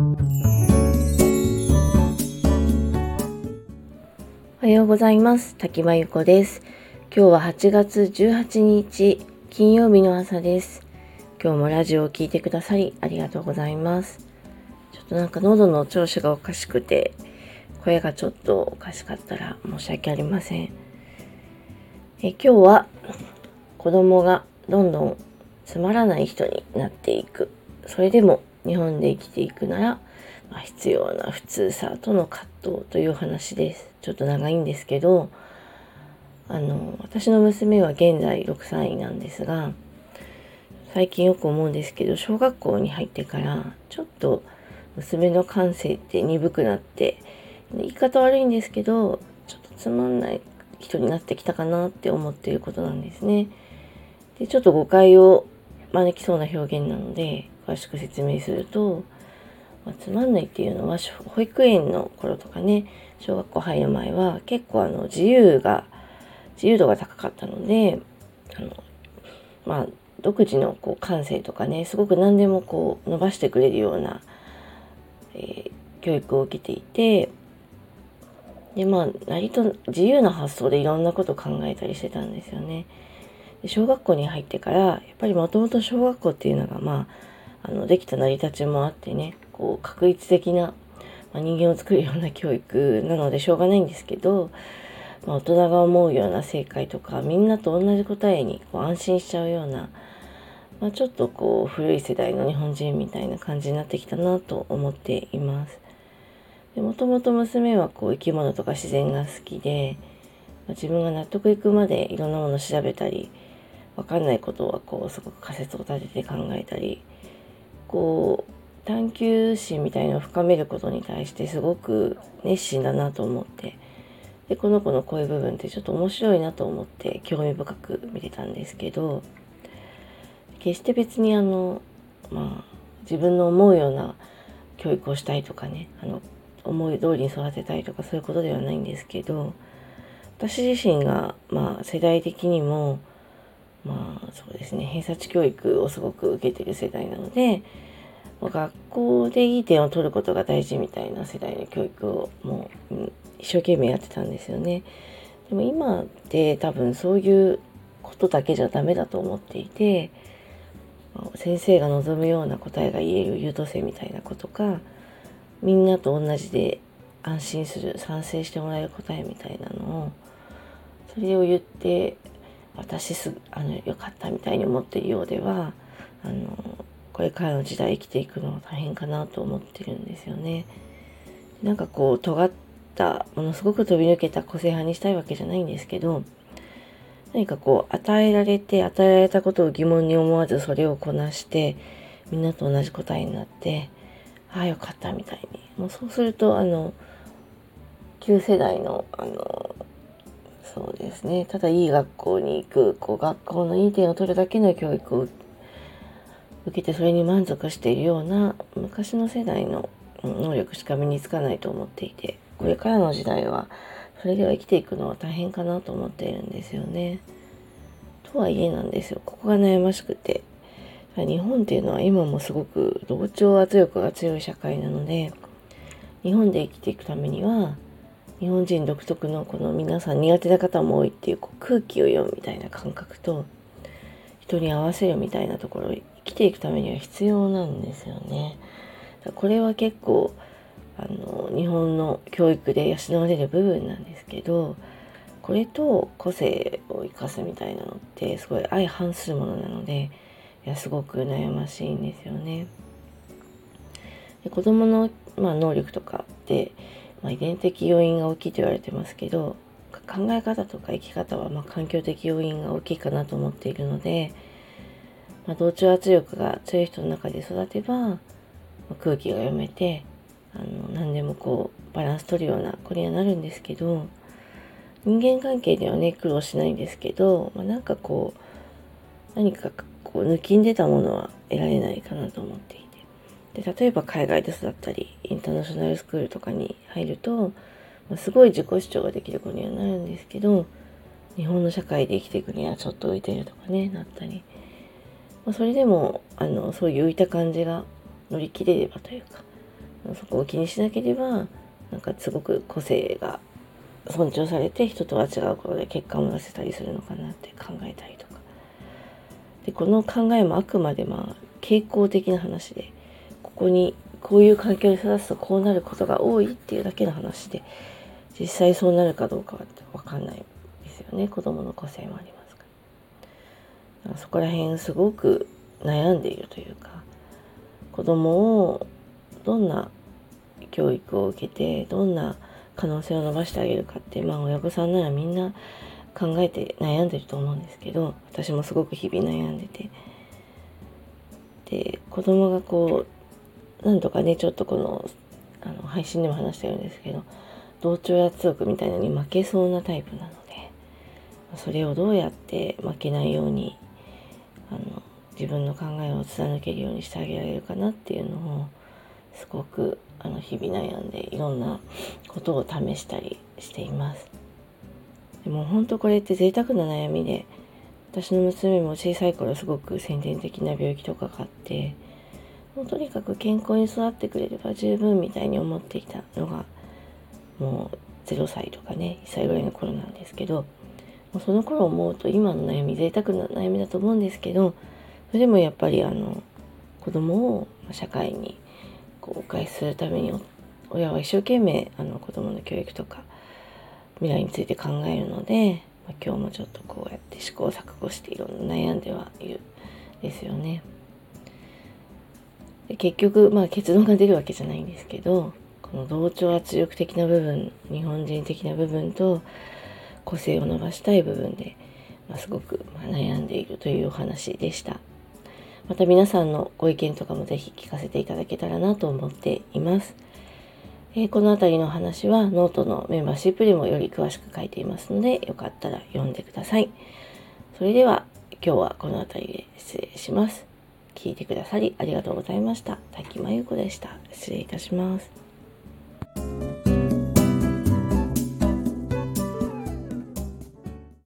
おはようございます。滝真由子です。今日は8月18日金曜日の朝です。今日もラジオを聴いてくださりありがとうございます。ちょっとなんか喉の調子がおかしくて声がちょっとおかしかったら申し訳ありません。え今日は子供がどんどんつまらない人になっていく。それでも日本で生きていくなら、まあ、必要な普通さとの葛藤という話ですちょっと長いんですけどあの私の娘は現在6歳なんですが最近よく思うんですけど小学校に入ってからちょっと娘の感性って鈍くなって言い方悪いんですけどちょっとつまんない人になってきたかなって思っていることなんですね。でちょっと誤解を招きそうな表現なので詳しく説明すると、まあ、つまんないっていうのは保育園の頃とかね小学校入る前は結構あの自由が自由度が高かったのであのまあ独自のこう感性とかねすごく何でもこう伸ばしてくれるような、えー、教育を受けていてでまあ割と自由な発想でいろんなこと考えたりしてたんですよね。で小学校に入ってからやっぱりもともと小学校っていうのがまああのできた成り立ちもあってねこう確率的な、まあ、人間を作るような教育なのでしょうがないんですけど、まあ、大人が思うような正解とかみんなと同じ答えにこう安心しちゃうような、まあ、ちょっとこう古い世代の日本人みたいな感じになってきたなと思っています。もともと娘はこう生き物とか自然が好きで、まあ、自分が納得いくまでいろんなものを調べたり分かんないことはこうすごく仮説を立てて考えたりこう探求心みたいなのを深めることに対してすごく熱心だなと思ってでこの子のこういう部分ってちょっと面白いなと思って興味深く見てたんですけど決して別にあのまあ自分の思うような教育をしたいとかねあの思い通りに育てたいとかそういうことではないんですけど私自身がまあ世代的にもまあそうですね偏差値教育をすごく受けてる世代なので学校でいい点を取ることが大事みたいな世代の教育をもう、一生懸命やってたんですよね。でも今って多分そういうことだけじゃダメだと思っていて先生が望むような答えが言える優等生みたいなことかみんなと同じで安心する賛成してもらえる答えみたいなのをそれを言って私すあのよかったみたいに思っているようではあのこれからの時代生きていくのは大変かなと思ってるんですよね。なんかこう尖ったものすごく飛び抜けた個性派にしたいわけじゃないんですけど何かこう与えられて与えられたことを疑問に思わずそれをこなしてみんなと同じ答えになってああよかったみたいにもうそうするとあの旧世代のあのそうですねただいい学校に行くこう学校のいい点を取るだけの教育を受けてそれに満足しているような昔の世代の能力しか身につかないと思っていてこれからの時代はそれでは生きていくのは大変かなと思っているんですよね。とはいえなんですよここが悩ましくて日本っていうのは今もすごく同調圧力が強い社会なので日本で生きていくためには日本人独特のこの皆さん苦手な方も多いっていうこう空気を読むみたいな感覚と人に合わせるみたいなところ生きていくためには必要なんですよね。これは結構あの日本の教育で養われる部分なんですけどこれと個性を生かすみたいなのってすごい相反するものなのでいやすごく悩ましいんですよね。で子供の、まあ、能力とかって、まあ、遺伝的要因が大きいと言われてますけど考え方とか生き方は、ま、環境的要因が大きいかなと思っているので、まあ、同調圧力が強い人の中で育てば、まあ、空気が読めてあの何でもこうバランス取るような子にはなるんですけど人間関係ではね苦労しないんですけど、まあ、なんかこう何かこう抜きんでたものは得られないかなと思っていて。で例えば海外で育ったりインターナショナルスクールとかに入ると、すごい自己主張ができる子にはなるんですけど日本の社会で生きていくにはちょっと浮いてるとかねなったり、まあ、それでもあのそういう浮いた感じが乗り切れればというかそこを気にしなければなんかすごく個性が尊重されて人とは違うことで結果を出せたりするのかなって考えたりとか。でこの考えもあくまでまあ傾向的な話でここにこういう環境に育つとこうなることが多いっていうだけの話で実際そうなるかどうかは分かんないですよね。子供の個性もありますから。そこら辺すごく悩んでいるというか子供をどんな教育を受けてどんな可能性を伸ばしてあげるかってまあ親御さんならみんな考えて悩んでると思うんですけど私もすごく日々悩んでて。で子供がこうなんとかねちょっとこのあの配信でも話してるんですけど同調圧力みたいなのに負けそうなタイプなのでそれをどうやって負けないようにあの自分の考えを貫けるようにしてあげられるかなっていうのをすごくあの日々悩んでいろんなことを試したりしています。でも本当これって贅沢な悩みで私の娘も小さい頃すごく先天的な病気とかがあってもうとにかく健康に育ってくれれば十分みたいに思っていたのがもう0歳とかね1歳ぐらいの頃なんですけどもうその頃思うと今の悩み贅沢な悩みだと思うんですけどそれでもやっぱりあの子供を社会にこうお返しするために親は一生懸命あの子供の教育とか未来について考えるので、まあ、今日もちょっとこうやって試行錯誤していろんな悩んではいるですよね。で結局、まあ、結論が出るわけじゃないんですけどこの同調圧力的な部分日本人的な部分と個性を伸ばしたい部分で、まあ、すごく悩んでいるというお話でした。また皆さんのご意見とかもぜひ聞かせていただけたらなと思っています。え、この辺りの話はノートのメンバーシップでもより詳しく書いていますので、よかったら読んでください。それでは今日はこの辺りで失礼します。聞いてくださりありがとうございました。滝真由子でした。失礼いたします。